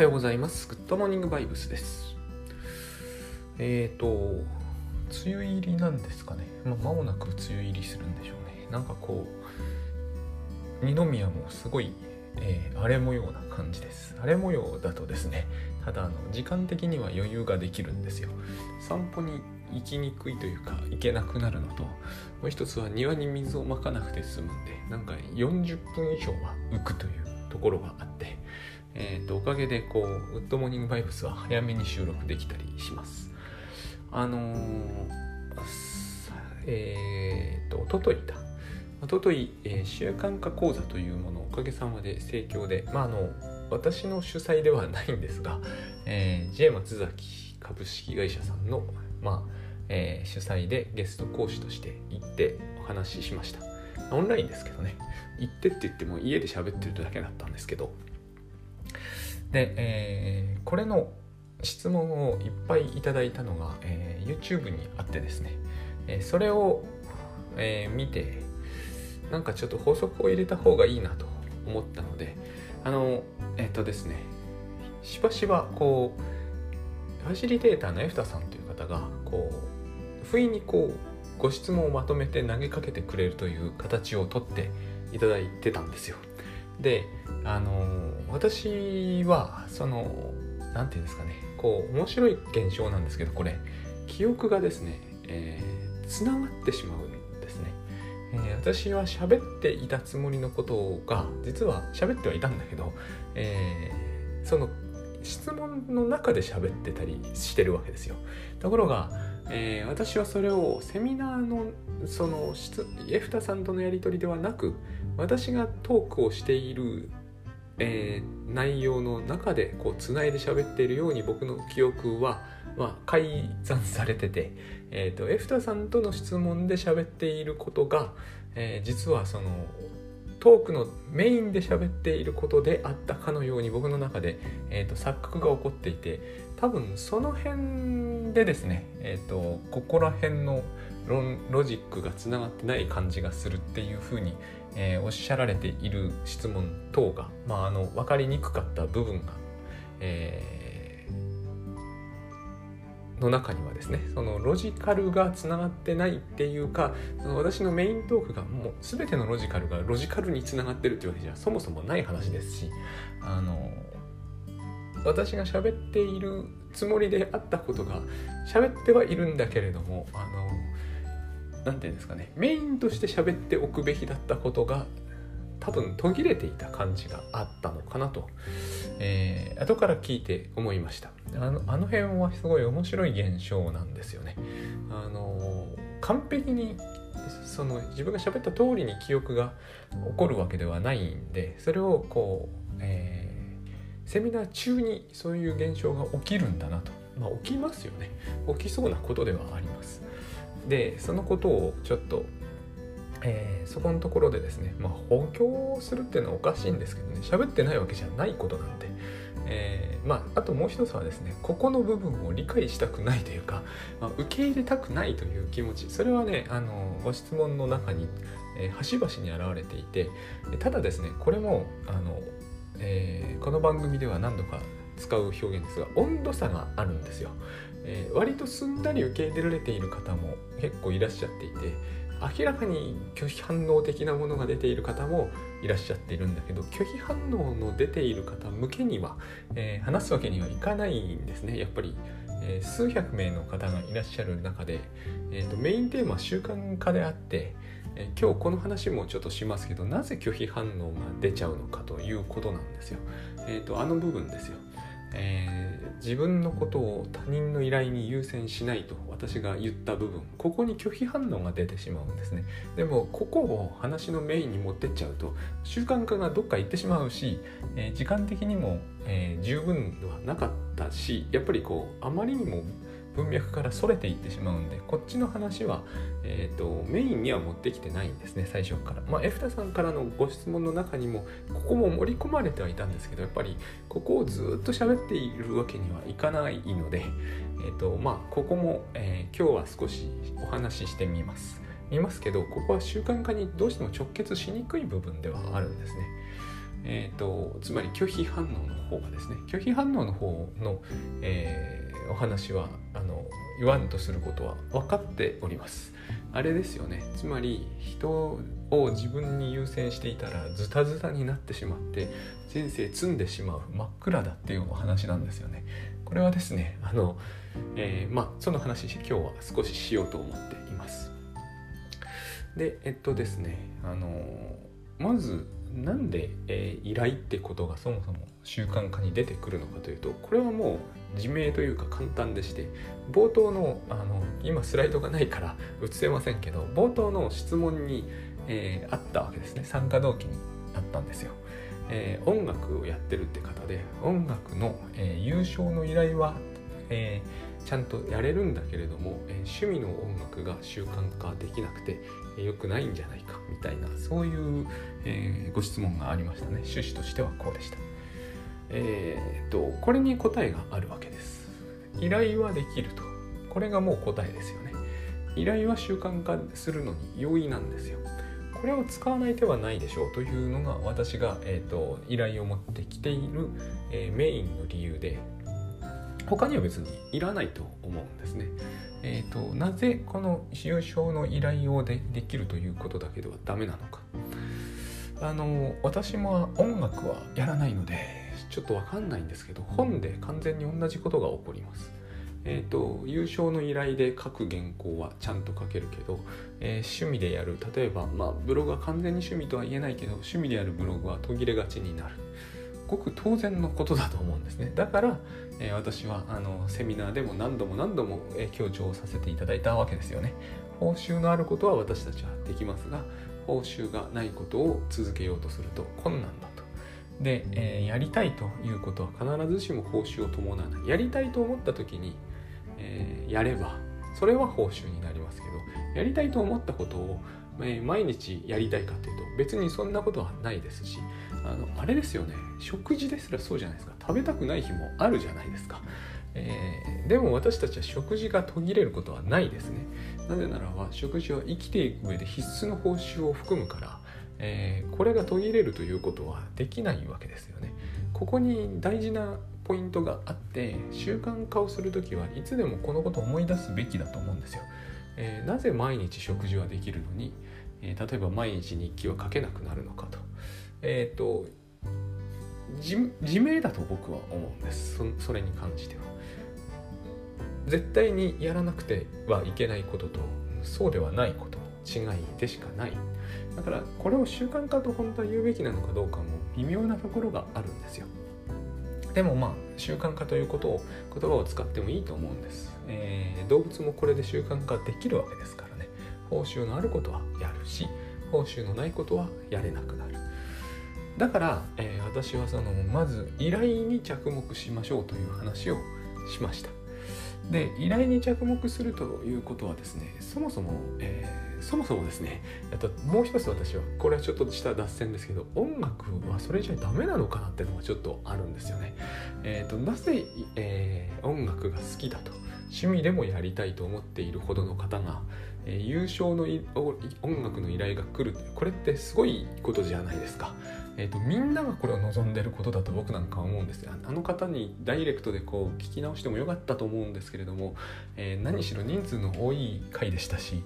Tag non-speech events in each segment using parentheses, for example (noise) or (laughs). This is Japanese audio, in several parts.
はようございます。グッドモーニングバイブスです。えっ、ー、と、梅雨入りなんですかね。まあ、間もなく梅雨入りするんでしょうね。なんかこう、二宮もすごい、えー、荒れ模様な感じです。荒れ模様だとですね、ただあの時間的には余裕ができるんですよ。散歩に行きにくいというか行けなくなるのともう一つは庭に水をまかなくて済むんでなんか40分以上は浮くというところがあってえーと、おかげでこうウッドモーニングバイブスは早めに収録できたりします。あのー、えっ、ー、とおとといだおととい、えー、習慣化講座というものをおかげさまで盛況でまああの私の主催ではないんですが、えー、J 松崎株式会社さんの、まあえー、主催でゲスト講師として行ってお話ししました。オンラインですけどね。行ってって言っても家で喋ってるだけだったんですけどで、えー、これの質問をいっぱいいただいたのが、えー、YouTube にあってですね、えー、それを、えー、見てなんかちょっと法則を入れた方がいいなと思ったのであのえっ、とですねしばしばこうファシリテーターのエフタさんという方がこう不意にこうご質問をまとめて投げかけてくれるという形をとっていただいてたんですよ。であの私はその何て言うんですかね。こう面白い現象なんですけどこれ。記憶がですね、えー、がってしまうんですね、えー、私は喋っていたつもりのことが実は喋ってはいたんだけど、えー、その質問の中で喋ってたりしてるわけですよ。ところがえー、私はそれをセミナーのそのエフタさんとのやり取りではなく私がトークをしている、えー、内容の中でこうつないで喋っているように僕の記憶は、まあ、改ざんされてて、えーと、エフタさんとの質問で喋っていることが、えー、実はそのトークのメインで喋っていることであったかのように僕の中で、えーと錯覚が起こっていて多分その辺でですね、えーと、ここら辺のロジックがつながってない感じがするっていうふうに、えー、おっしゃられている質問等が、まあ、あの分かりにくかった部分が、えー、の中にはですねそのロジカルがつながってないっていうかその私のメイントークがもう全てのロジカルがロジカルにつながってるっていうわけじゃそもそもない話ですしあの私が喋っているつもりであったことが喋ってはいるんだけれどもあの何て言うんですかね。メインとして喋っておくべきだったことが多分途切れていた感じがあったのかなと、えー、後から聞いて思いました。あのあの辺はすごい面白い現象なんですよね。あの完璧にその自分が喋った通りに記憶が起こるわけではないんでそれをこう、えーセミナー中にそういう現象が起きるんだなと、まあ、起きますよね。起きそうなことではあります。でそのことをちょっと、えー、そこのところでですね、まあ、補強するっていうのはおかしいんですけどね喋ってないわけじゃないことなんで、えー、まあ、あともう一つはですねここの部分を理解したくないというか、まあ、受け入れたくないという気持ちそれはねあのご質問の中に、えー、端々に現れていてただですねこれもあのえー、この番組では何度か使う表現ですが温度差があるんですよ、えー、割とすんなり受け入れられている方も結構いらっしゃっていて明らかに拒否反応的なものが出ている方もいらっしゃっているんだけど拒否反応の出ている方向けには、えー、話すわけにはいかないんですねやっぱり、えー、数百名の方がいらっしゃる中で、えーと、メインテーマは習慣化であって、え今日この話もちょっとしますけどなぜ拒否反応が出ちゃうのかということなんですよ。えーと、あの部分ですよ。えー、自分のことを他人の依頼に優先しないと私が言った部分ここに拒否反応が出てしまうんですね。でもここを話のメインに持ってっちゃうと習慣化がどっか行ってしまうし、えー、時間的にも、えー、十分ではなかったしやっぱりこうあまりにも文脈からそれていってしまうんでこっちの話は、えーと、メインには持ってきてないんですね最初から。まあ、エフタさんからのご質問の中にもここも盛り込まれてはいたんですけどやっぱりここをずっと喋っているわけにはいかないので、えーとまあ、ここも、えー、今日は少しお話ししてみます。見ますけどここは習慣化にどうしても直結しにくい部分ではあるんですね。えーと、つまり拒否反応の方がですね拒否反応の方の、えー、お話はあの言わんとすることは分かっております。あれですよね。つまり人を自分に優先していたらズタズタになってしまって人生積んでしまう真っ暗だっていうお話なんですよね。これはですねあの、えー、まその話今日は少ししようと思っています。でえっとですねあのまずなんで、えー、依頼ってことがそもそも習慣化に出てくるのかというとこれはもう自明というか簡単でして冒頭のあの今スライドがないから映せませんけど冒頭の質問に、えー、あったわけですね。参加動機にあったんですよ。えー、音楽をやってるって方で音楽の、えー、優勝の依頼は、えー、ちゃんとやれるんだけれども、え趣味の音楽が習慣化できなくて良くないんじゃないかみたいなそういう、え、ご質問がありましたね。趣旨としてはこうでした。えー、っとこれに答えがあるわけです。依頼はできると。これがもう答えですよね。依頼は習慣化するのに容易なんですよ。これを使わない手はないでしょうというのが私が、えーと、依頼を持ってきている、えー、メインの理由で他には別にいらないと思うんですね。えーと、なぜこの使用書の依頼をでできるということだけではダメなのか。あの私も音楽はやらないのでちょっとわかんないんですけど本で完全に同じことが起こります。えーと、優勝の依頼で書く原稿はちゃんと書けるけど、えー、趣味でやる例えば、まあ、ブログは完全に趣味とは言えないけど趣味でやるブログは途切れがちになる。ごく当然のことだと思うんですね。だから、えー、私はあのセミナーでも何度も何度も、えー、強調させていただいたわけですよね。報酬のあることは私たちはできますが報酬がないことを続けようとすると困難だ。とで、えー、やりたいということ。は必ずしも報酬を伴わない。やりたいと思った時に、えやればそれは報酬になりますけどやりたいと思ったことをえ毎日やりたいかっていうと別にそんなことはないですしあのあれですよね。食事ですらそうじゃないですか。食べたくない日もあるじゃないですか、えー、でも私たちは食事が途切れることはないですね。なぜならば食事は生きていく上で必須の報酬を含むから、えー、これが途切れるということはできないわけですよねここに大事なポイントがあって習慣化をする時はいつでもこのことを思い出すべきだと思うんですよ、えー、なぜ毎日食事はできるのにえー、例えば毎日日記は書けなくなるのかと。えっ、と自明だと僕は思うんですそそれに関しては。絶対にやらなくてはいけないこととそうではないことの違いでしかないだからこれを習慣化と本当は言うべきなのかどうかも微妙なところがあるんですよ。でもまあ習慣化ということを言葉を使ってもいいと思うんです、えー、動物もこれで習慣化できるわけですからね。報酬のあることはやるし報酬のないことはやれなくなる。だから、えー、私はそのまず依頼に着目しましょうという話をしました。で依頼に着目するということはですねそもそも、えー、そもそもですねともう一つ私はこれはちょっとした脱線ですけど音楽はそれじゃダメなのかなっていうのがちょっとあるんですよね。えーと、なぜ、えー、音楽が好きだと趣味でもやりたいと思っているほどの方が、えー、優勝の音楽の依頼が来るこれってすごいことじゃないですか。えーと、みんながこれを望んでることだと僕なんかは思うんですよあの方にダイレクトでこう聞き直してもよかったと思うんですけれども、えー、何しろ人数の多い回でしたし、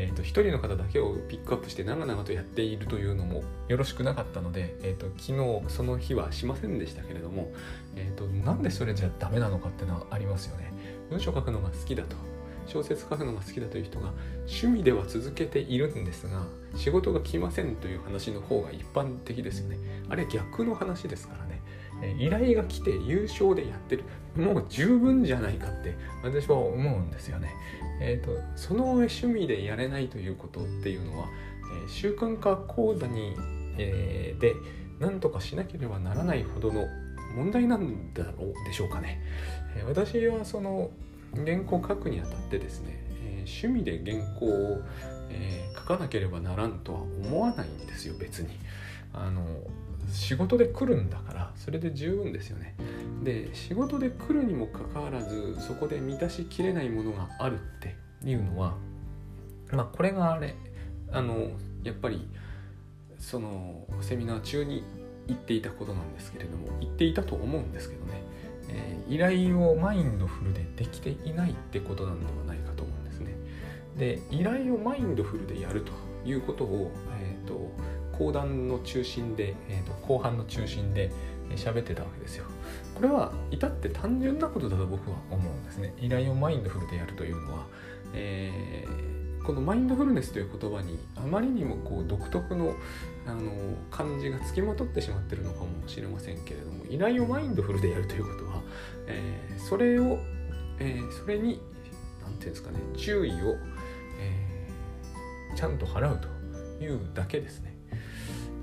えーと、1人の方だけをピックアップして長々とやっているというのもよろしくなかったので、えーと、昨日その日はしませんでしたけれども、えー、となんでそれじゃダメなのかっていうのはありますよね。文章書くのが好きだと。小説書くのが好きだという人が趣味では続けているんですが仕事が来ませんという話の方が一般的ですよね。あれ逆の話ですからね。依頼が来て優勝でやってる。もう十分じゃないかって私は思うんですよね。えーと、その趣味でやれないということっていうのは、えー、習慣化講座に、えー、で何とかしなければならないほどの問題なんだろうでしょうかね。えー、私はその原稿書くにあたってですね、えー、趣味で原稿を、えー、書かなければならんとは思わないんですよ別にあの仕事で来るんだからそれで十分ですよね。で仕事で来るにもかかわらずそこで満たしきれないものがあるっていうのはまあこれがあれあのやっぱりそのセミナー中に言っていたことなんですけれども言っていたと思うんですけどね、えー、依頼をマインドフルでできていないってことなんではないかと思うんですね。で依頼をマインドフルでやるということを、えーと、講談の中心で、えーと、後半の中心で喋ってたわけですよこれは至って単純なことだと僕は思うんですね依頼をマインドフルでやるというのは、えーこのマインドフルネスという言葉にあまりにもこう独特のあの感じがつきまとってしまってるのかもしれませんけれども依頼をマインドフルでやるということは、えー、それを、えー、それに何て言うんですかね注意を、えー、ちゃんと払うというだけですね。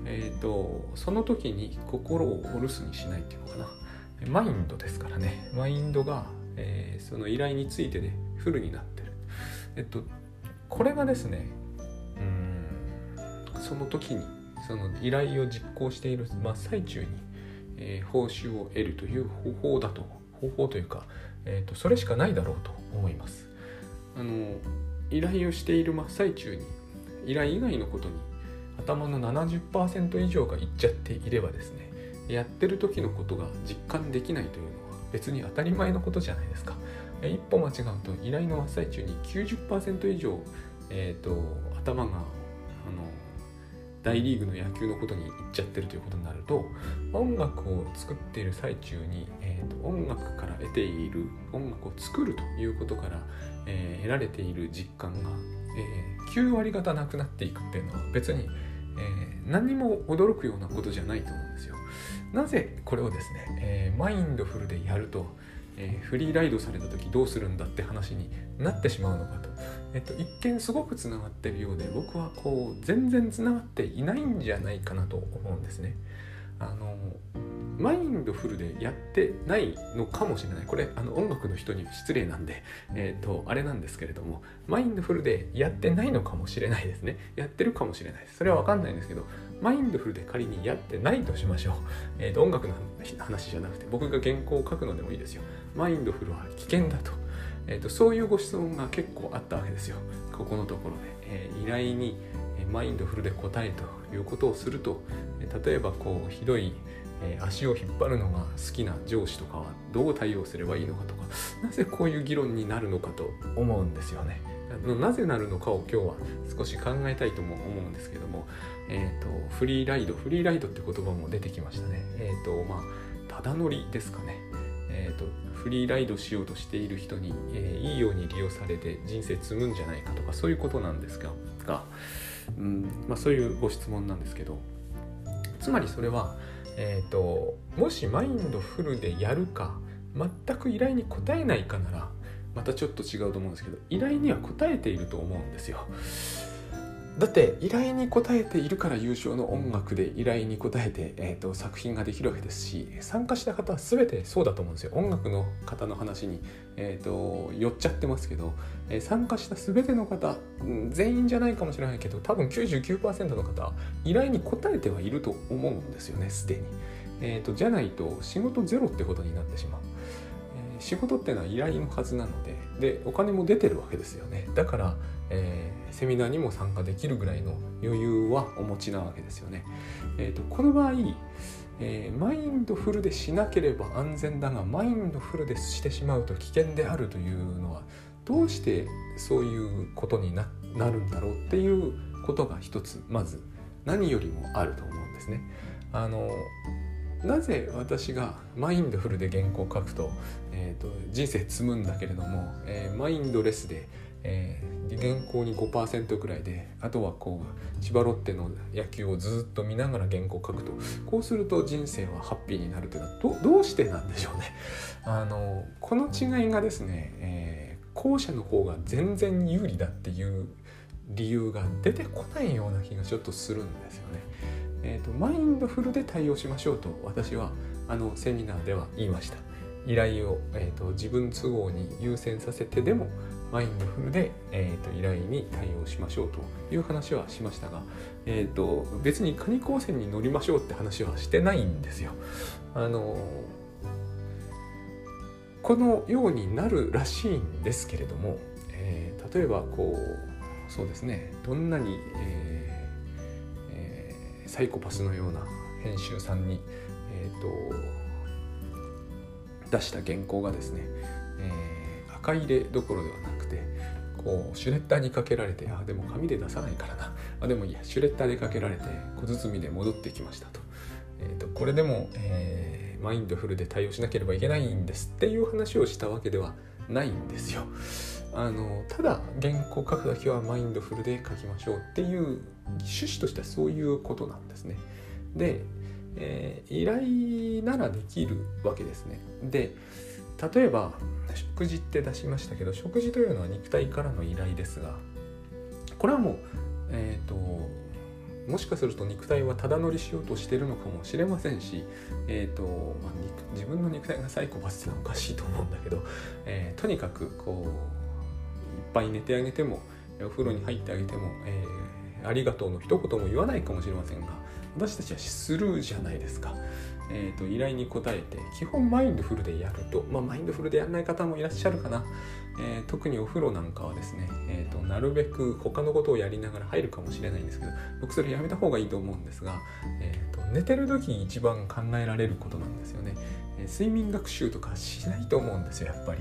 えーと、その時に心をお留守にしないっていうのかな。マインドですからね。マインドが、えー、その依頼についてでフルになってる。えっとこれがですねうんその時にその依頼を実行している真っ最中に、えー、報酬を得るという方法だと方法というか、えーと、それしかないだろうと思います。あの依頼をしている真っ最中に依頼以外のことに頭の70%以上がいっちゃっていればですねやってる時のことが実感できないというのは別に当たり前のことじゃないですか。一歩間違うと依頼の真っ最中に90%以上、えーと、頭があの大リーグの野球のことにいっちゃってるということになると音楽を作っている最中に、えーと、音楽から得ている音楽を作るということから、えー、得られている実感が、えー、9割方なくなっていくっていうのは別に、えー、何も驚くようなことじゃないと思うんですよ。なぜこれをですね、えー、マインドフルでやるとえー、フリーライドされた時どうするんだって話になってしまうのかと、えっと、一見すごくつながってるようで僕はこう全然つながっていないんじゃないかなと思うんですね。あのマインドフルでやってないのかもしれない。これあの音楽の人に失礼なんで、えーと、あれなんですけれどもマインドフルでやってないのかもしれないですね。やってるかもしれないです。それは分かんないんですけどマインドフルで仮にやってないとしましょう、(laughs) えーと、音楽の話じゃなくて僕が原稿を書くのでもいいですよ。マインドフルは危険だと,、えーと、そういうご質問が結構あったわけですよ。ここのところで、えー、依頼にマインドフルで答えということをすると例えばこうひどい、足を引っ張るのが好きな上司とかはどう対応すればいいのかとかなぜこういう議論になるのかと思うんですよね。なぜなるのかを今日は少し考えたいとも思うんですけども、えーと、フリーライドフリーライドって言葉も出てきましたね。えっ、ー、とまあただ乗りですかね。えーと、フリーライドしようとしている人に、えー、いいように利用されて人生積むんじゃないかとかそういうことなんですがが、うんまあ、そういうご質問なんですけどつまりそれはえーと、もしマインドフルでやるか全く依頼に応えないかならまたちょっと違うと思うんですけど依頼には応えていると思うんですよ。だって依頼に応えているから優勝の音楽で依頼に応えて、えーと、作品ができるわけですし参加した方は全てそうだと思うんですよ。音楽の方の話に、えーと、寄っちゃってますけど、えー、参加した全ての方全員じゃないかもしれないけど多分99%の方依頼に応えてはいると思うんですよねすでに、えーと、じゃないと仕事ゼロってことになってしまう、えー、仕事ってのは依頼のはずなのででお金も出てるわけですよね。だからえー、セミナーにも参加できるぐらいの余裕はお持ちなわけですよね。えーと、この場合、えー、マインドフルでしなければ安全だがマインドフルでしてしまうと危険であるというのはどうしてそういうことになるんだろうっていうことが一つまず何よりもあると思うんですね。あのなぜ私がマインドフルで原稿を書くと,、えーと、人生積むんだけれども、えー、マインドレスでえー、原稿に5%ぐらいであとはこう千葉ロッテの野球をずっと見ながら原稿を書くとこうすると人生はハッピーになるというのはどどうしてなんでしょうね。(laughs) あのこの違いがですね、えー、後者の方が全然有利だっていう理由が出てこないような気がちょっとするんですよね。えーと、マインドフルで対応しましょうと私はあのセミナーでは言いました。依頼を、えーと自分都合に優先させてでもマインドフルで、えーと、依頼に対応しましょうという話はしましたが、えーと、別にカニ光線に乗りましょうって話はしてないんですよ。あのこのようになるらしいんですけれども、えー、例えばこうそうですねどんなに、えーえー、サイコパスのような、編集さんに、えーと、出した原稿がですね、えー、赤入れどころではなくこうシュレッダーにかけられてあでも紙で出さないからなあでもいいやシュレッダーでかけられて小包で戻ってきましたと,、えーと、これでも、えー、マインドフルで対応しなければいけないんですっていう話をしたわけではないんですよ。あのただ原稿書くだけはマインドフルで書きましょうっていう趣旨としてはそういうことなんですね。で、えー、依頼ならできるわけですね。で例えば食事って出しましたけど食事というのは肉体からの依頼ですがこれはもうえ、ー、ともしかすると肉体はただ乗りしようとしてるのかもしれませんし、えーとまあ、自分の肉体がサイコパスっておかしいと思うんだけど、えー、とにかくこういっぱい寝てあげてもお風呂に入ってあげても、えー、ありがとうの一言も言わないかもしれませんが私たちはするじゃないですか。えーと、依頼に応えて基本マインドフルでやると、まあ、マインドフルでやらない方もいらっしゃるかな、えー、特にお風呂なんかはですね、えーと、なるべく他のことをやりながら入るかもしれないんですけど僕それやめた方がいいと思うんですが、えーと、寝てる時に一番考えられることなんですよね、えー、睡眠学習とかしないと思うんですよやっぱり。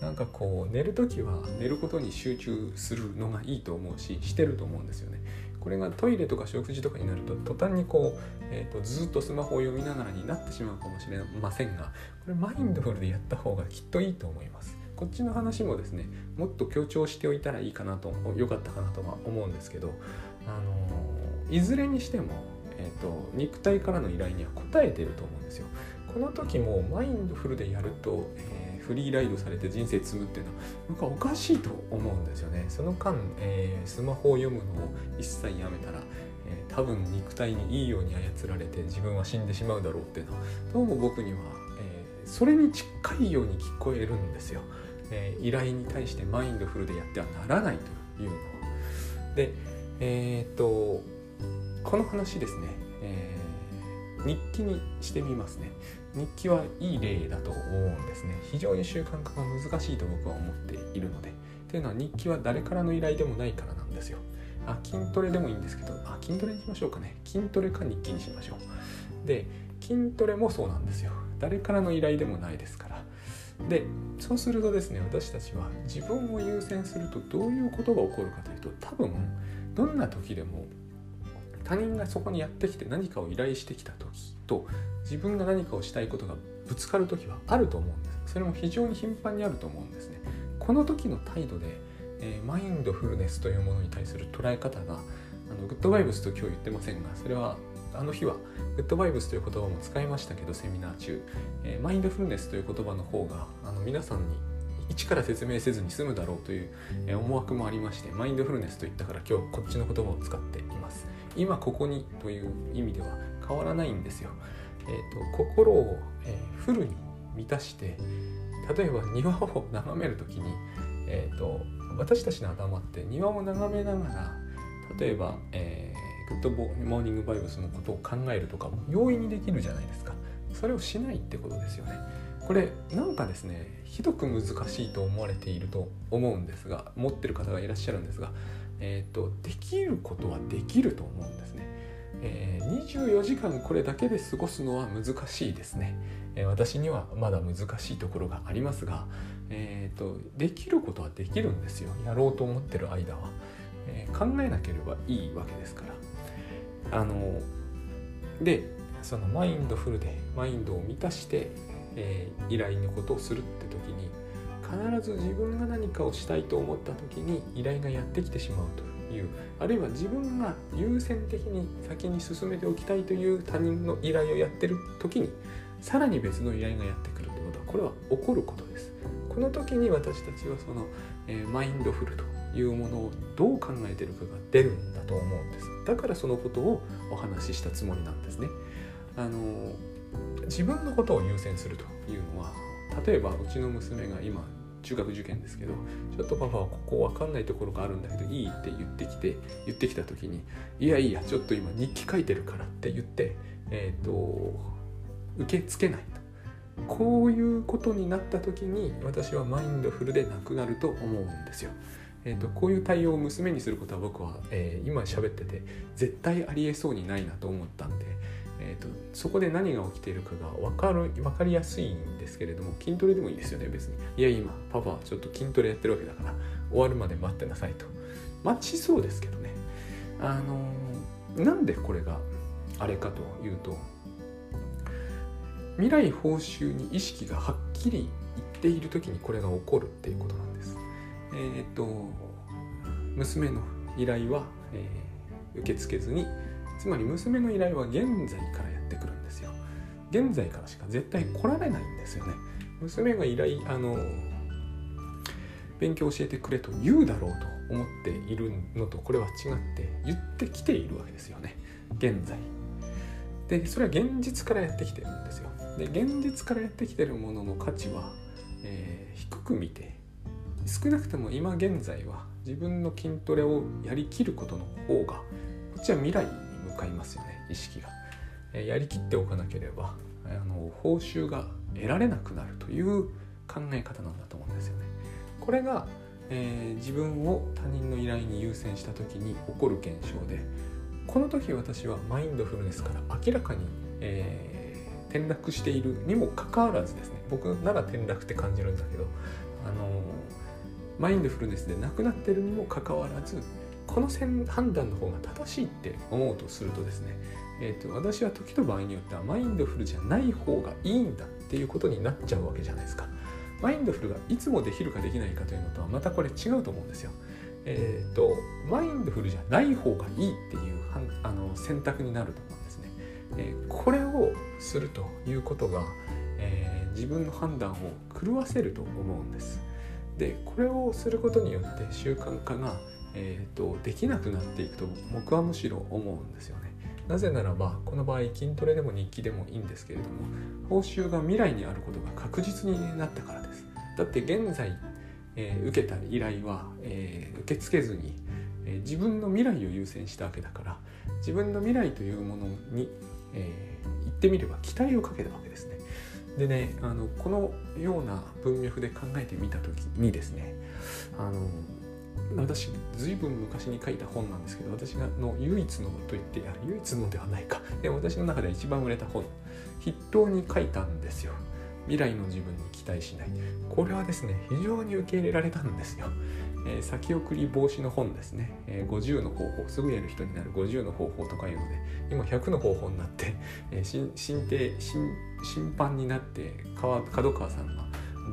なんかこう寝る時は寝ることに集中するのがいいと思うししてると思うんですよね。これがトイレとか食事とかになると途端にこう、えーと、ずっとスマホを読みながらになってしまうかもしれませんがこれマインドフルでやった方がきっといいと思います。こっちの話もですねもっと強調しておいたらいいかなと良かったかなとは思うんですけど、あのー、いずれにしても、えーと、肉体からの依頼には応えてると思うんですよ。この時もマインドフルでやると、えフリーライドされて人生積むっていうのは僕はおかしいと思うんですよね。その間、えー、スマホを読むのを一切やめたら、えー、多分肉体にいいように操られて自分は死んでしまうだろうっていうのはどうも僕には、えー、それに近いように聞こえるんですよ、え依頼に対してマインドフルでやってはならないというのは。でえっとこの話ですね、え日記にしてみますね。日記はいい例だと思うんですね。非常に習慣化が難しいと僕は思っているので。というのは日記は誰からの依頼でもないからなんですよ。あ筋トレでもいいんですけどあ筋トレにしましょうかね。筋トレか日記にしましょう。で筋トレもそうなんですよ。誰からの依頼でもないですから。でそうするとですね私たちは自分を優先するとどういうことが起こるかというと多分どんな時でも他人がそこにやってきて何かを依頼してきた時と自分が何かをしたいことがぶつかる時はあると思うんです。それも非常に頻繁にあると思うんですね。この時の態度で、えー、マインドフルネスというものに対する捉え方があのグッドバイブスと今日言ってませんがそれはあの日はグッドバイブスという言葉も使いましたけどセミナー中、えー、マインドフルネスという言葉の方があの皆さんに一から説明せずに済むだろうという思惑もありましてマインドフルネスといったから今日こっちの言葉を使っています。今ここにという意味では変わらないんですよ。えーと、心を、えー、フルに満たして例えば庭を眺める時に、えーと、私たちの頭って庭を眺めながら例えば、えー、グッドモーニングバイブスのことを考えるとかも容易にできるじゃないですか。それをしないってことですよね。これなんかですねひどく難しいと思われていると思うんですが持ってる方がいらっしゃるんですがえーと、できることはできると思うんですね、えー、24時間これだけで過ごすのは難しいですね、えー、私にはまだ難しいところがありますが、えーと、できることはできるんですよ。やろうと思ってる間は、えー、考えなければいいわけですから。あのでそのマインドフルでマインドを満たして、え依頼のことをするって時に必ず自分が何かをしたいと思った時に依頼がやってきてしまうというあるいは自分が優先的に先に進めておきたいという他人の依頼をやってる時にさらに別の依頼がやってくるということはこれは起こることです。この時に私たちはその、えー、マインドフルというものをどう考えてるかが出るんだと思うんです。だからそのことをお話ししたつもりなんですね。あの自分のことを優先するというのは例えばうちの娘が今中学受験ですけどちょっとパパはここ分かんないところがあるんだけどいいって言ってきて言ってきた時にいやいやちょっと今日記書いてるからって言ってえっ、ー、と受け付けないとこういうことになった時に私はマインドフルでなくなると思うんですよ。えーと、こういう対応を娘にすることは僕は、えー、今喋ってて絶対ありえそうにないなと思ったんで、えーと、そこで何が起きているかが分かる分かりやすいんですけれども筋トレでもいいですよね別に。いや今パパちょっと筋トレやってるわけだから終わるまで待ってなさいと。待ちそうですけどね。あのー、なんでこれがあれかというと未来報酬に意識がはっきりいっている時にこれが起こるっていうことなんです。えっ、ー、と娘の依頼は、えー、受け付けずにつまり娘の依頼は現在からやってくるんですよ。現在からしか絶対来られないんですよね。娘が依頼あの勉強教えてくれと言うだろうと思っているのとこれは違って言ってきているわけですよね。現在。でそれは現実からやってきてるんですよ。で現実からやってきてるものの価値は、えー、低く見て少なくとも今現在は自分の筋トレをやりきることの方がこっちは未来に向かいますよね意識が、え、やりきっておかなければあの報酬が得られなくなるという考え方なんだと思うんですよね。これが、えー、自分を他人の依頼に優先した時に起こる現象でこの時私はマインドフルネスから明らかに、えー、転落しているにもかかわらずですね僕なら転落って感じるんだけどあのマインドフルネスでなくなってるにもかかわらずこの判断の方が正しいって思うとするとですね、えーと、私は時と場合によってはマインドフルじゃない方がいいんだっていうことになっちゃうわけじゃないですか。マインドフルがいつもできるかできないかというのとはまたこれ違うと思うんですよ。えっ、ー、とマインドフルじゃない方がいいっていうあの選択になると思うんですね。えー、これをするということが、えー、自分の判断を狂わせると思うんです。でこれをすることによって習慣化が、えーと、できなくなっていくと僕はむしろ思うんですよね。なぜならばこの場合筋トレでも日記でもいいんですけれども報酬が未来にあることが確実になったからです。だって現在、えー、受けた依頼は、えー、受け付けずに、えー、自分の未来を優先したわけだから自分の未来というものに、え言ってみれば期待をかけたわけですね。でねあのこのような文脈で考えてみた時にですねあの私ずいぶん昔に書いた本なんですけど私がの唯一のと言ってや唯一のではないか。で私の中では一番売れた本。筆頭に書いたんですよ。未来の自分に期待しない。これはですね非常に受け入れられたんですよ、えー、先送り防止の本ですね、えー、50の方法。すぐやる人になる50の方法とかいうので今100の方法になって、えー、新新定新審判になって角川さんが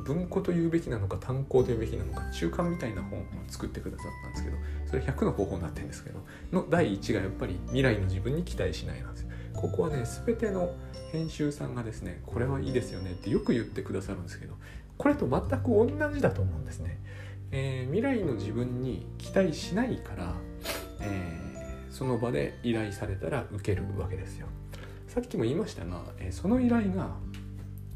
文庫というべきなのか単行というべきなのか中間みたいな本を作ってくださったんですけどそれ100の方法になってるんですけどの第1がやっぱり未来の自分に期待しないなんです。よここはね全ての編集さんがですねこれはいいですよねってよく言ってくださるんですけどこれと全く同じだと思うんですね、えー、未来の自分に期待しないから、えー、その場で依頼されたら受けるわけですよ。さっきも言いましたが、えー、その依頼が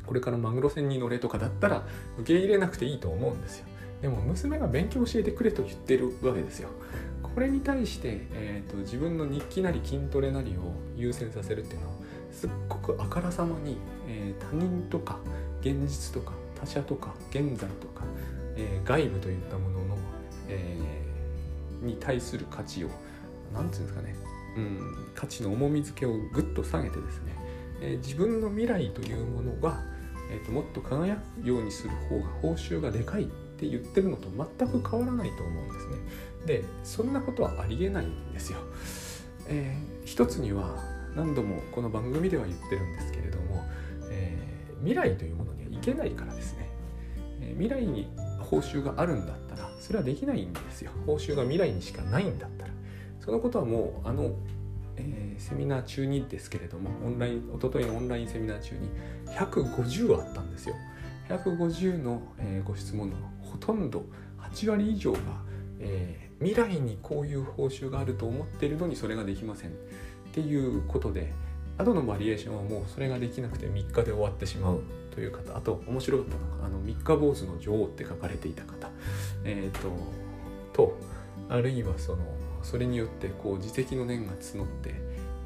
これからマグロ船に乗れとかだったら受け入れなくていいと思うんですよ。でも娘が勉強教えてくれと言ってるわけですよ。これに対して、えーと、自分の日記なり筋トレなりを優先させるっていうのはすっごくあからさまに、えー、他人とか現実とか他者とか現在とか、えー、外部といったものの、えー、に対する価値を何て言うんですかね、うん、価値の重み付けをぐっと下げてですね、え自分の未来というものが、えーと、もっと輝くようにする方が報酬がでかいって言ってるのと全く変わらないと思うんですね。でそんなことはありえないんですよ。えー、一つには何度もこの番組では言ってるんですけれども、えー、未来というものにはいけないからですね、えー、未来に報酬があるんだったらそれはできないんですよ報酬が未来にしかないんだったらそのことはもうあの、えー、セミナー中にですけれどもオンライン一昨日のオンラインセミナー中に150あったんですよ。150の、えー、ご質問のほとんど8割以上が、えー、未来にこういう報酬があると思っているのにそれができません。っていうことで後のバリエーションはもうそれができなくて3日で終わってしまうという方あと面白かったのがあの三日坊主の女王って書かれていた方。え、ー、ととあるいはそのそれによってこう自責の念が募って、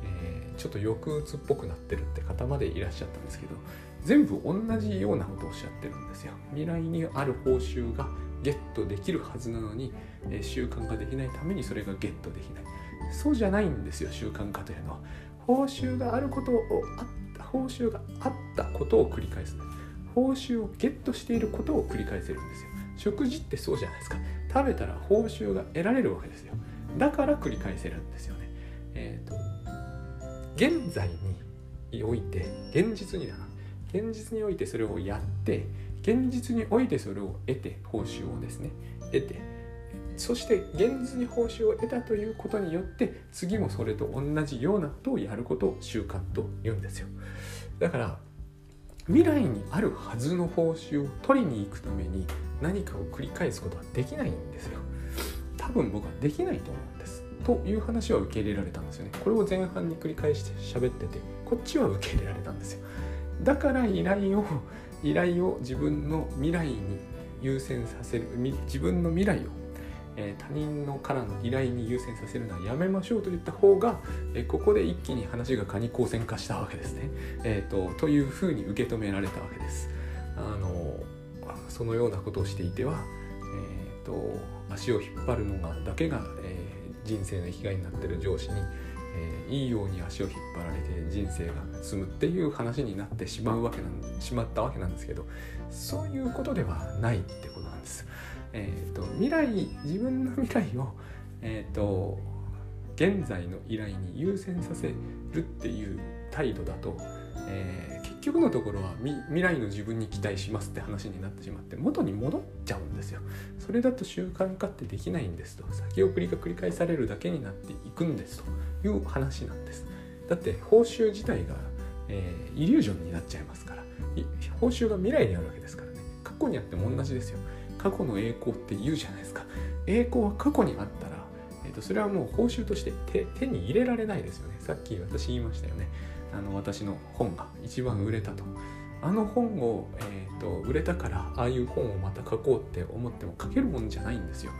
えー、ちょっと抑うつっぽくなってるって方までいらっしゃったんですけど全部同じようなことをおっしゃってるんですよ。未来にある報酬がゲットできるはずなのに、えー、習慣ができないためにそれがゲットできない。そうじゃないんですよ習慣化というのは。報酬があることをあった報酬があったことを繰り返す。報酬をゲットしていることを繰り返せるんですよ。食事ってそうじゃないですか。食べたら報酬が得られるわけですよ。だから繰り返せるんですよね。えっ、ー、と現在において現実にだな。現実においてそれをやって現実においてそれを得て報酬をですね得てそして現実に報酬を得たということによって次もそれと同じようなことをやることを習慣と言うんですよ。だから未来にあるはずの報酬を取りに行くために何かを繰り返すことはできないんですよ。多分僕はできないと思うんですという話は受け入れられたんですよねこれを前半に繰り返して喋っててこっちは受け入れられたんですよだから依頼を依頼を自分の未来に優先させる自分の未来を、えー、他人のからの依頼に優先させるのはやめましょうと言った方が、えー、ここで一気に話がカニ光線化したわけですね。えーと、というふうに受け止められたわけです。あのそのようなことをしていては、えーと、足を引っ張るのがだけが、えー、人生の生きがいになってる上司にえー、いいように足を引っ張られて人生が進むっていう話になってしまうわけなんしまったわけなんですけどそういうことではないってことなんです。えーと、未来自分の未来を、えーと、現在の依頼に優先させるっていう態度だと、えー、局のところは未来の自分に期待しますって話になってしまって元に戻っちゃうんですよ。それだと習慣化ってできないんですと。先送りが繰り返されるだけになっていくんですと。いう話なんですだって報酬自体が、えー、イリュージョンになっちゃいますから。報酬が未来にあるわけですからね。過去にあっても同じですよ。過去の栄光って言うじゃないですか。栄光は過去にあったら、えーと、それはもう報酬として手手に入れられないですよね。さっき私言いましたよね。あの私の本が一番売れたと。あの本を、えーと売れたからああいう本をまた書こうって思っても書けるもんじゃないんですよ。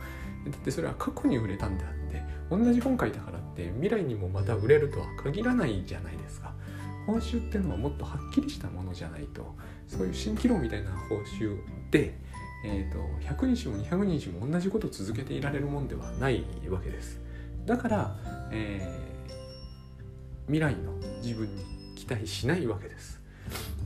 だってそれは過去に売れたんであって同じ本書いたからって未来にもまた売れるとは限らないじゃないですか。報酬っていうのはもっとはっきりしたものじゃないとそういう蜃気楼みたいな報酬で、えーと、100日も200日も同じこと続けていられるもんではないわけです。だから、え、未来の自分に期待しないわけです。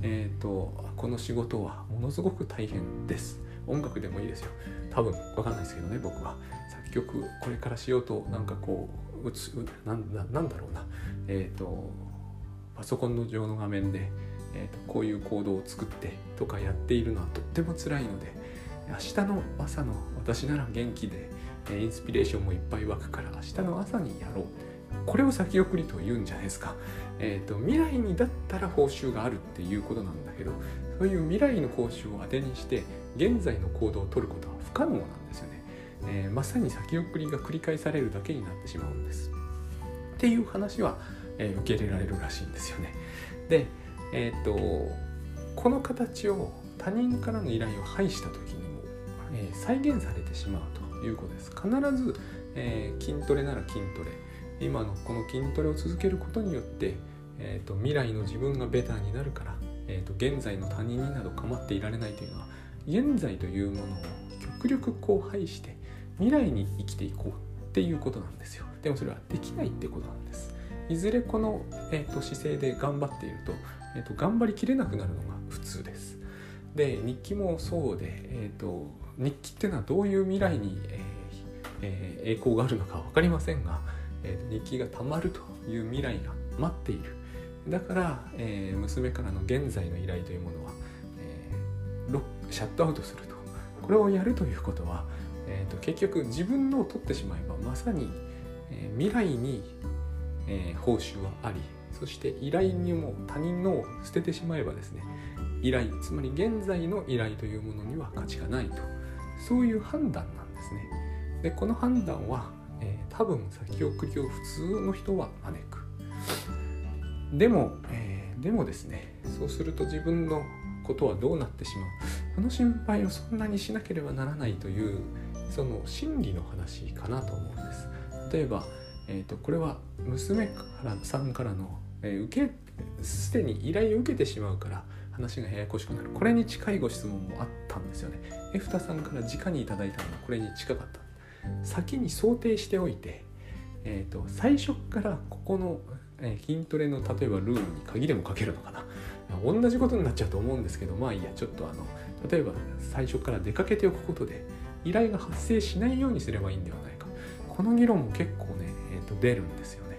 えっ、ー、とこの仕事はものすごく大変です。音楽でもいいですよ。多分わかんないですけどね僕は。作曲これからしようとなんかこう打つなんなんだろうな。えっ、ー、とパソコンの上の画面で、えーと、こういう行動を作ってとかやっているのはとっても辛いので明日の朝の私なら元気で、えインスピレーションもいっぱい湧くから明日の朝にやろう。これを先送りと言うんじゃないですか、えーと未来にだったら報酬があるっていうことなんだけどそういう未来の報酬を当てにして現在の行動をとることは不可能なんですよね、えー、まさに先送りが繰り返されるだけになってしまうんです。っていう話は、えー、受け入れられるらしいんですよね。でえっ、とこの形を他人からの依頼を排した時にも、え、再現されてしまうということです。必ず、え、筋トレなら筋トレ。今のこの筋トレを続けることによって、えーと、未来の自分がベターになるから、えーと現在の他人になど構っていられないというのは現在というものを極力こう排して未来に生きていこうっていうことなんですよ。でもそれはできないってことなんです。いずれこの、えーと、姿勢で頑張っていると,、えーと、頑張りきれなくなるのが普通です。で日記もそうで、えーと、日記っていうのはどういう未来に、えーえー、栄光があるのか分かりませんが、えー、日記がたまるという未来が待っている。だから、えー、娘からの現在の依頼というものは、えー、シャットアウトすると。これをやるということは、えーと、結局自分のを取ってしまえばまさに、えー、未来に、えー、報酬はありそして依頼にも他人のを捨ててしまえばですね依頼つまり現在の依頼というものには価値がないと。そういう判断なんですね。でこの判断は、多分先送りを普通の人は招く。でも、えー、でもですねそうすると自分のことはどうなってしまう。この心配をそんなにしなければならないというその心理の話かなと思うんです。例えば、えーと、これは娘からさんからの、えー、受けすでに依頼を受けてしまうから話がややこしくなる。これに近いご質問もあったんですよね。エフタさんから直にいただいたのがこれに近かった先に想定しておいて、えーと最初からここのえ筋トレの例えばルールに鍵でもかけるのかな。同じことになっちゃうと思うんですけどまあいいやちょっとあの例えば最初から出かけておくことで依頼が発生しないようにすればいいんではないか。この議論も結構ね、えー、と出るんですよね。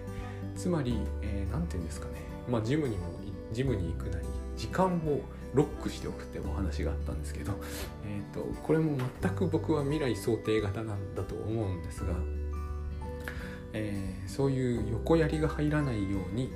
つまり何、えー、て言うんですかね。まあジムにもジムに行くなり時間をロックしておくってお話があったんですけど、えーと、これも全く僕は未来想定型なんだと思うんですが、えー、そういう横やりが入らないように、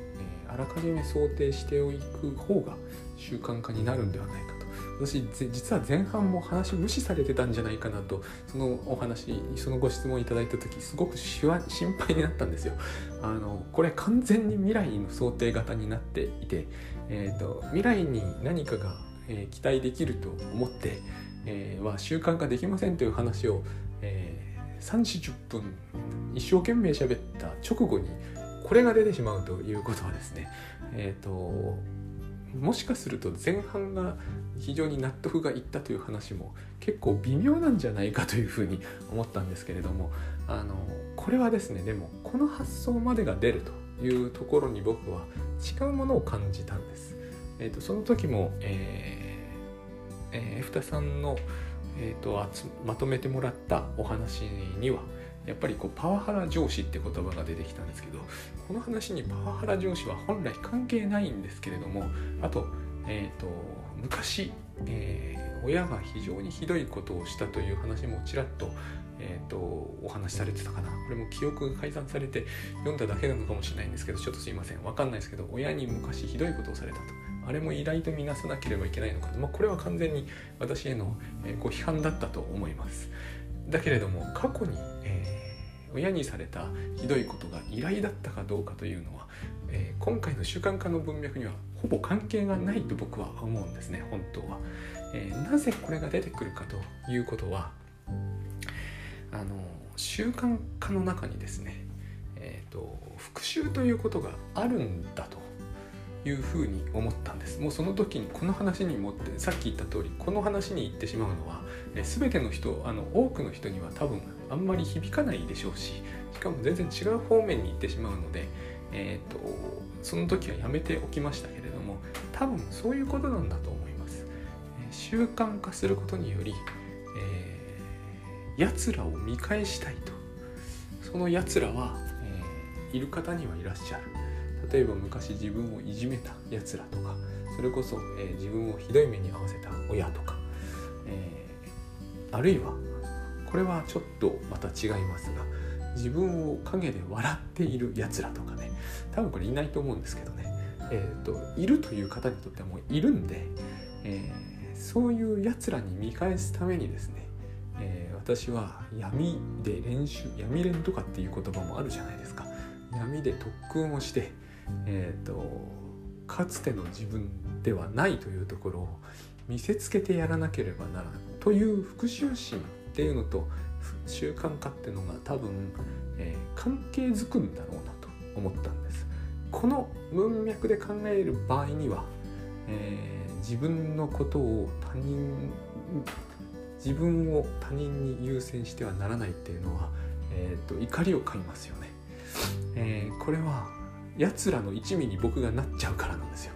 えー、あらかじめ想定しておく方が習慣化になるんではないかと。私実は前半も話無視されてたんじゃないかなとそのお話そのご質問いただいた時すごく心配になったんですよ。あのこれ完全に未来の想定型になっていてえーと、未来に何かが、えー、期待できると思って、えー、は習慣化できませんという話を、えー、3 4 0分一生懸命喋った直後にこれが出てしまうということはですねえ、ー、ともしかすると前半が非常に納得がいったという話も結構微妙なんじゃないかというふうに思ったんですけれどもあのこれはですねでもこの発想までが出ると。いうところに僕は違うものを感じたんです。えーと、その時も、えーえー、エフタさんの、えーと、まとめてもらったお話にはやっぱりこうパワハラ上司って言葉が出てきたんですけどこの話にパワハラ上司は本来関係ないんですけれどもあと,、えーと、昔、えー、親が非常にひどいことをしたという話もちらっとえーと、お話しされてたかな。これも記憶が改ざんされて読んだだけなのかもしれないんですけどちょっとすいません。分かんないですけど親に昔ひどいことをされたと。あれも依頼とみなさなければいけないのかまあ、これは完全に私へのご批判だったと思います。だけれども過去に、えー、親にされたひどいことが依頼だったかどうかというのは、えー、今回の習慣化の文脈にはほぼ関係がないと僕は思うんですね本当は、えー、なぜこれが出てくるかということはあの習慣化の中にですね、えーと、復習ということがあるんだというふうに思ったんですもうその時にこの話に持ってさっき言った通りこの話に行ってしまうのは、え全ての人あの多くの人には多分あんまり響かないでしょうししかも全然違う方面に行ってしまうので、えーと、その時はやめておきましたけれども多分そういうことなんだと思います。え習慣化することにより、奴らを見返したいと。その奴らは、えー、いる方にはいらっしゃる。例えば昔自分をいじめた奴らとかそれこそ、えー、自分をひどい目に遭わせた親とか、えー、あるいはこれはちょっとまた違いますが自分を陰で笑っている奴らとかね多分これいないと思うんですけどね、えーと、いるという方にとってはもういるんで、えー、そういう奴らに見返すためにですね、私は闇で練習闇練とかっていう言葉もあるじゃないですか。闇で特訓をして、えーと、かつての自分ではないというところを見せつけてやらなければならないという復讐心っていうのと習慣化っていうのが多分、えー、関係づくんだろうなと思ったんです。この文脈で考える場合には、えー、自分のことを他人自分を他人に優先してはならないっていうのは、えーと、怒りを買いますよね、えー、これは奴らの一味に僕がなっちゃうからなんですよ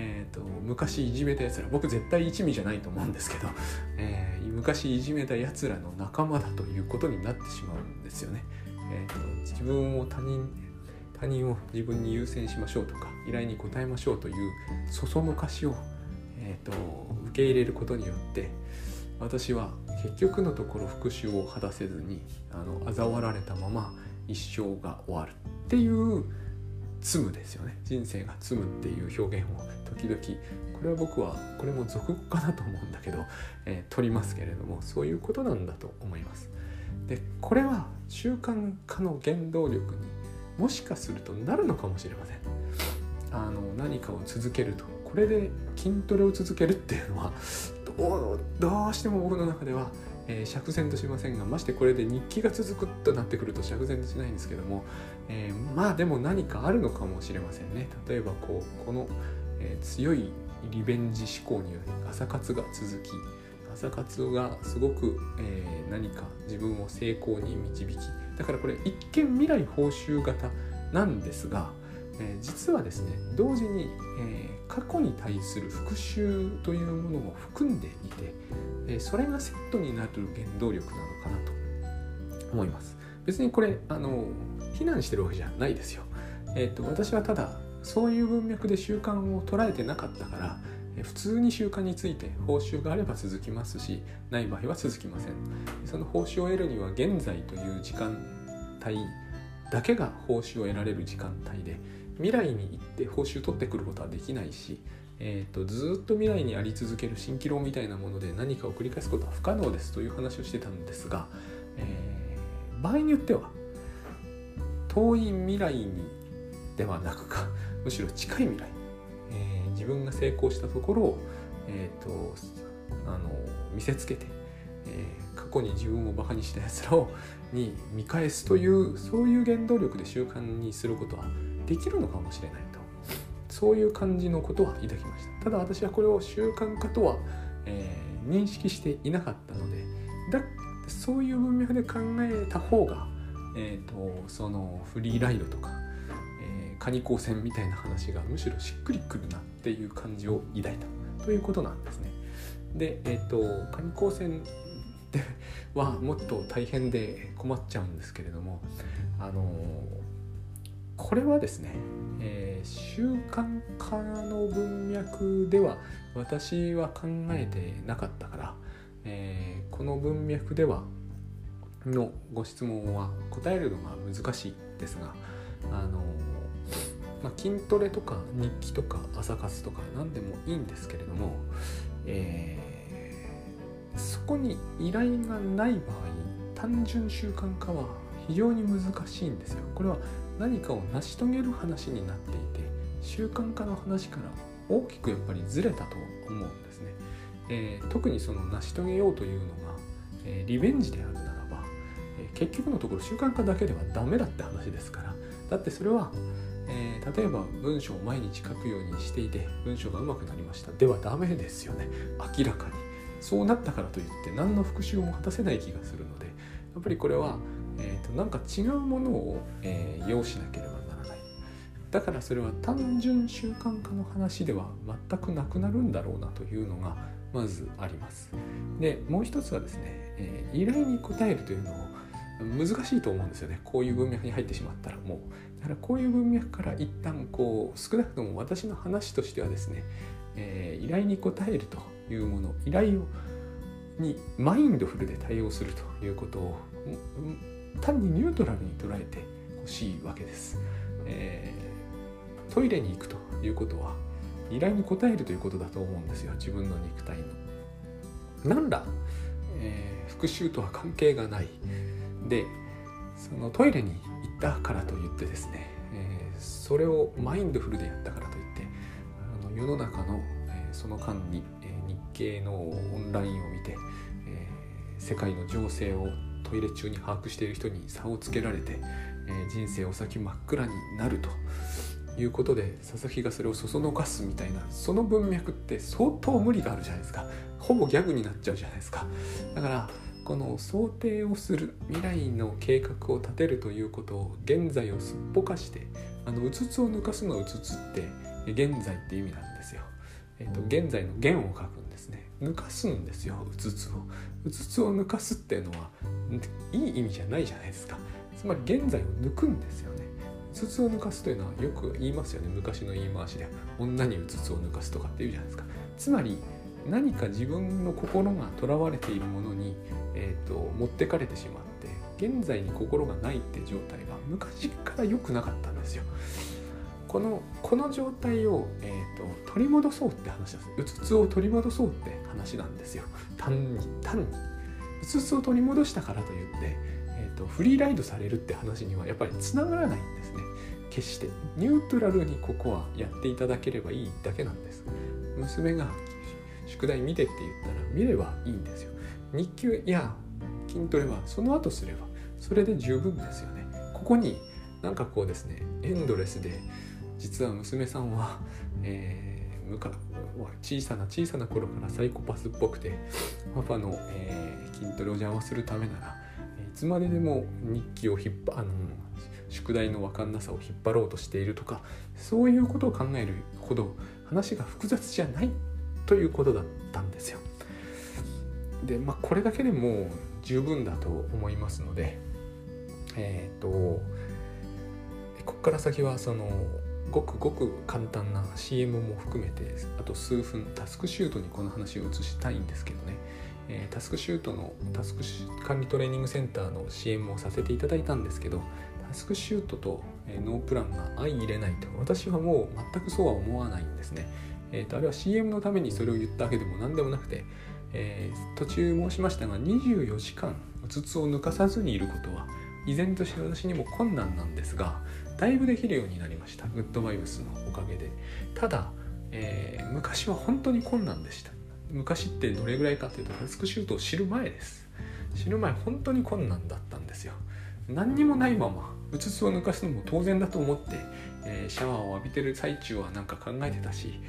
えーと、昔いじめたやつら僕絶対一味じゃないと思うんですけど、えー、昔いじめたやつらの仲間だということになってしまうんですよね。えーと、自分を他人他人を自分に優先しましょうとか依頼に応えましょうというそそのかしを、えーと受け入れることによって私は結局のところ復讐を果たせずにあの嘲笑われたまま一生が終わるっていう積むですよね。人生が積むっていう表現を時々これは僕はこれも俗語かなと思うんだけど、えー、取りますけれどもそういうことなんだと思います。でこれは習慣化の原動力にもしかするとなるのかもしれません。あの何かを続けると。これで筋トレを続けるっていうのはどうしても僕の中では、えー、釈然としませんがましてこれで日記が続くとなってくると釈然としないんですけども、えー、まあでも何かあるのかもしれませんね。例えばこうこの、えー、強いリベンジ思考により朝活が続き朝活がすごく、えー、何か自分を成功に導きだからこれ一見未来報酬型なんですがえー、実はですね同時に、え、過去に対する復讐というものも含んでいて、それがセットになる原動力なのかなと思います。別にこれあの非難してるわけじゃないですよ、えーと、と私はただそういう文脈で習慣を捉えてなかったから普通に習慣について報酬があれば続きますしない場合は続きません。その報酬を得るには現在という時間帯だけが報酬を得られる時間帯で未来に行って報酬取ってくることはできないし、えーと、ずっと未来にあり続ける蜃気楼みたいなもので何かを繰り返すことは不可能ですという話をしてたんですが、えー、場合によっては遠い未来にではなくか (laughs) むしろ近い未来、えー、自分が成功したところを、えーと、あの見せつけて、えー、過去に自分をバカにしたやつらをに見返すというそういう原動力で習慣にすることはできるのかもしれないとそういう感じのことは抱きましたただ私はこれを習慣化とは、えー、認識していなかったのでだそういう文脈で考えた方が、えーと、そのフリーライドとか、えー、カニ光線みたいな話がむしろしっくりくるなっていう感じを抱いたということなんですね。で、えっ、ー、とカニ光線はもっと大変で困っちゃうんですけれどもあのこれはですね、えー、習慣化の文脈では私は考えてなかったから、えー、この文脈ではのご質問は答えるのが難しいですがあの、まあ、筋トレとか日記とか朝活とか何でもいいんですけれども、えー、そこに依頼がない場合単純習慣化は非常に難しいんですよ。これは何かを成し遂げる話になっていて習慣化の話から大きくやっぱりずれたと思うんですね。えー、特にその成し遂げようというのが、えー、リベンジであるならば、えー、結局のところ習慣化だけではダメだって話ですからだってそれは、え例えば文章を毎日書くようにしていて文章が上手くなりました。ではダメですよね。明らかに。そうなったからといって何の復習も果たせない気がするのでやっぱりこれはえーと、なんか違うものを、えー、要しなければならない。だからそれは単純習慣化の話では全くなくなるんだろうなというのがまずあります。でもう一つはですね、えー、依頼に応えるというのを難しいと思うんですよね。こういう文脈に入ってしまったらもう。だからこういう文脈から一旦こう少なくとも私の話としてはですね、えー、依頼に応えるというもの依頼をにマインドフルで対応するということを単にニュートラルに捉えてほしいわけです、えー、トイレに行くということは依頼に応えるということだと思うんですよ。自分の肉体の。何ら、えー、復讐とは関係がない。でそのトイレに行ったからといってですね、えー、それをマインドフルでやったからといってあの世の中の、えー、その間に、え、日経のオンラインを見て、えー、世界の情勢をトイレ中に把握している人に差をつけられて、えー、人生お先真っ暗になるということで佐々木がそれをそそのかすみたいなその文脈って相当無理があるじゃないですか。ほぼギャグになっちゃうじゃないですか。だからこの想定をする未来の計画を立てるということを現在をすっぽかしてあのうつつを抜かすのうつつって現在って意味なんですよ。えーと、現在の弦を書くんですね。抜かすんですようつつを。うつつを抜かすっていうのはいい意味じゃないじゃないですか。つまり現在を抜くんですよね。うつつを抜かすというのはよく言いますよね。昔の言い回しで女にうつつを抜かすとかって言うじゃないですか。つまり何か自分の心がとらわれているものに、えー、と持ってかれてしまって現在に心がないって状態は昔から良くなかったんですよ。このこの状態を、えーと、取り戻そうって話なんです。うつつを取り戻そうって話なんですよ。(laughs) 単に単に。うつつを取り戻したからといって、えーと、フリーライドされるって話にはやっぱりつながらないんですね。決して。ニュートラルにここはやっていただければいいだけなんです。娘が宿題見てって言ったら見ればいいんですよ。日給や筋トレはその後すればそれで十分ですよね。ここになんかこうですねエンドレスで実は娘さんは、(laughs) えー、小さな小さな頃からサイコパスっぽくてパパの、えー、筋トレを邪魔するためならいつまででも日記を引っ張あの宿題の分かんなさを引っ張ろうとしているとかそういうことを考えるほど話が複雑じゃないということだったんですよ。でまあこれだけでも十分だと思いますのでえっ、ー、とここから先はそのごくごく簡単な CM も含めてあと数分タスクシュートにこの話を移したいんですけどね、えー、タスクシュートのタスク管理トレーニングセンターの CM をさせていただいたんですけどタスクシュートと、えー、ノープランが相入れないと。私はもう全くそうは思わないんですね、えーと、あれは CM のためにそれを言ったわけでも何でもなくて、えー、途中申しましたが24時間うつつを抜かさずにいることは依然として私にも困難なんですがだいぶできるようになりました。グッドバイブスのおかげで。ただ、えー、昔は本当に困難でした。昔ってどれぐらいかっていうとタスクシュートを知る前です。知る前本当に困難だったんですよ。何にもないままうつつを抜かすのも当然だと思って、えー、シャワーを浴びてる最中はなんか考えてたし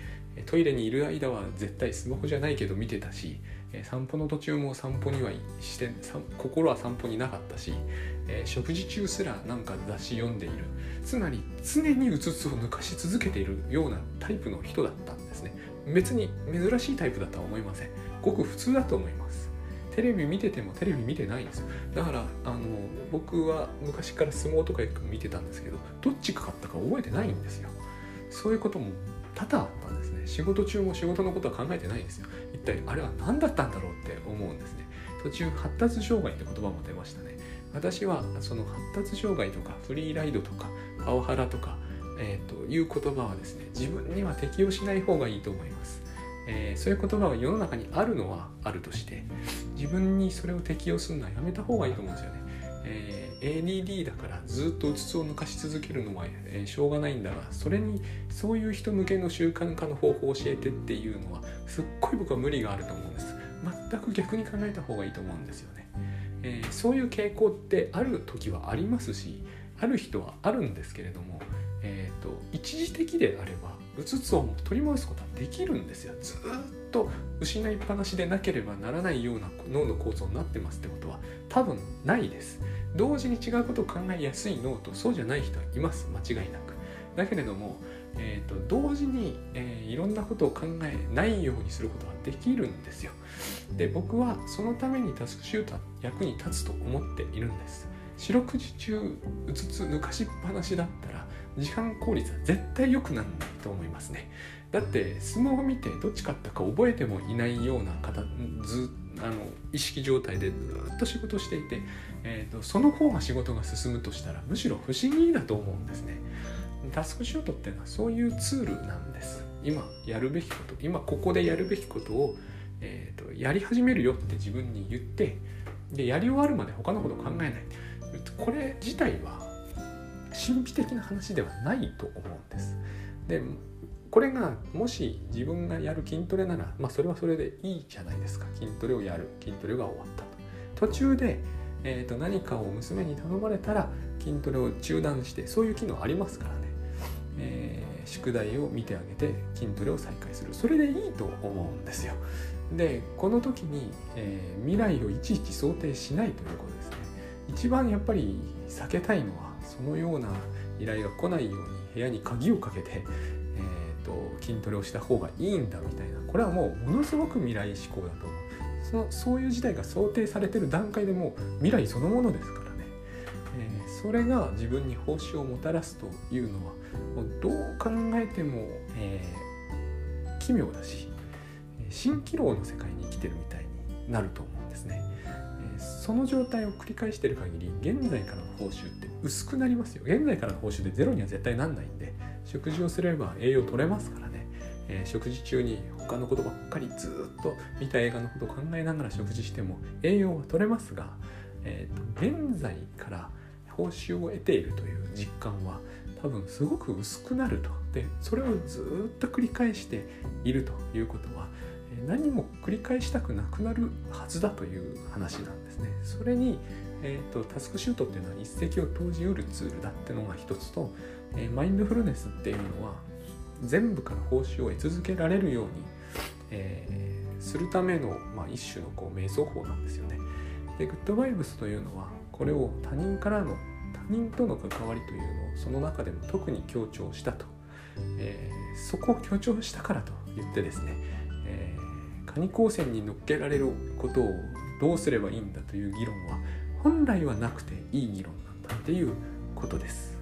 トイレにいる間は絶対スマホじゃないけど見てたし散歩の途中も散歩にはして心は散歩になかったし、えー、食事中すらなんか雑誌読んでいる。つまり常にうつつを抜かし続けているようなタイプの人だったんですね。別に珍しいタイプだとは思いません。ごく普通だと思います。テレビ見ててもテレビ見てないんですよ。だからあの僕は昔から相撲とかよく見てたんですけどどっちが勝ったか覚えてないんですよ。そういうことも多々あったんですね。仕事中も仕事のことは考えてないんですよ。一体あれは何だったんだろうって思うんですね。途中発達障害って言葉も出ましたね。私はその発達障害とかフリーライドとかパワハラとか、えー、という言葉はですね自分には適用しない方がいいと思います、えー、そういう言葉が世の中にあるのはあるとして自分にそれを適用するのはやめた方がいいと思うんですよね、えー ADD だからずっとうつつを抜かし続けるのは、えー、しょうがないんだがそれにそういう人向けの習慣化の方法を教えてっていうのはすっごい僕は無理があると思うんです。全く逆に考えた方がいいと思うんですよね、えー、そういう傾向ってある時はありますしある人はあるんですけれども、えーと、一時的であればうつつを取り戻すことはできるんですよ。ずっと失いっぱなしでなければならないような脳の構造になってますってことは多分ないです。同時に違うことを考えやすい脳とそうじゃない人はいます。間違いなく。だけれども、えーと、同時に、えー、いろんなことを考えないようにすることはできるんですよ。で僕はそのためにタスクシュートは役に立つと思っているんです。四六時中うつつ抜かしっぱなしだったら時間効率は絶対良くならないと思いますね。だって相撲を見てどっち勝ったか覚えてもいないような方ずあの意識状態でずっと仕事していて、えーと、その方が仕事が進むとしたらむしろ不思議だと思うんですね。タスクシュートっていうのはそういうツールなんです。今やるべきこと今ここでやるべきことを、えーと、やり始めるよって自分に言ってでやり終わるまで他のこと考えない。これ自体は神秘的な話ではないと思うんです。でこれがもし自分がやる筋トレなら、まあ、それはそれでいいじゃないですか。筋トレをやる。筋トレが終わったと。途中で、えー、と何かを娘に頼まれたら筋トレを中断してそういう機能ありますから、えー、宿題を見てあげて筋トレを再開する。それでいいと思うんですよ。でこの時に、えー、未来をいちいち想定しないということですね。一番やっぱり避けたいのはそのような依頼が来ないように部屋に鍵をかけてと筋トレをした方がいいんだみたいな。これはもうものすごく未来志向だと思う。そのそういう事態が想定されてる段階でもう未来そのものですから、それが自分に報酬をもたらすというのはどう考えても、えー、奇妙だし蜃気楼の世界に生きてるみたいになると思うんですね。その状態を繰り返してる限り現在からの報酬って薄くなりますよ現在からの報酬でゼロには絶対なんないんで食事をすれば栄養取れますからね、えー、食事中に他のことばっかりずっと見た映画のことを考えながら食事しても栄養は取れますが、えーと、現在から報酬を得ているという実感は多分すごく薄くなるとでそれをずっと繰り返しているということは何も繰り返したくなくなるはずだという話なんですね。それに、えーと、タスクシュートっていうのは一石を投じうるツールだっていうのが一つと、えー、マインドフルネスっていうのは全部から報酬を得続けられるように、えー、するための、まあ、一種のこう瞑想法なんですよね。でグッドバイブスというのはこれを他人からの他人との関わりというのをその中でも特に強調したと、えー、そこを強調したからと言ってですね、えー、カニ光線に乗っけられることをどうすればいいんだという議論は本来はなくていい議論なんだっていうことです。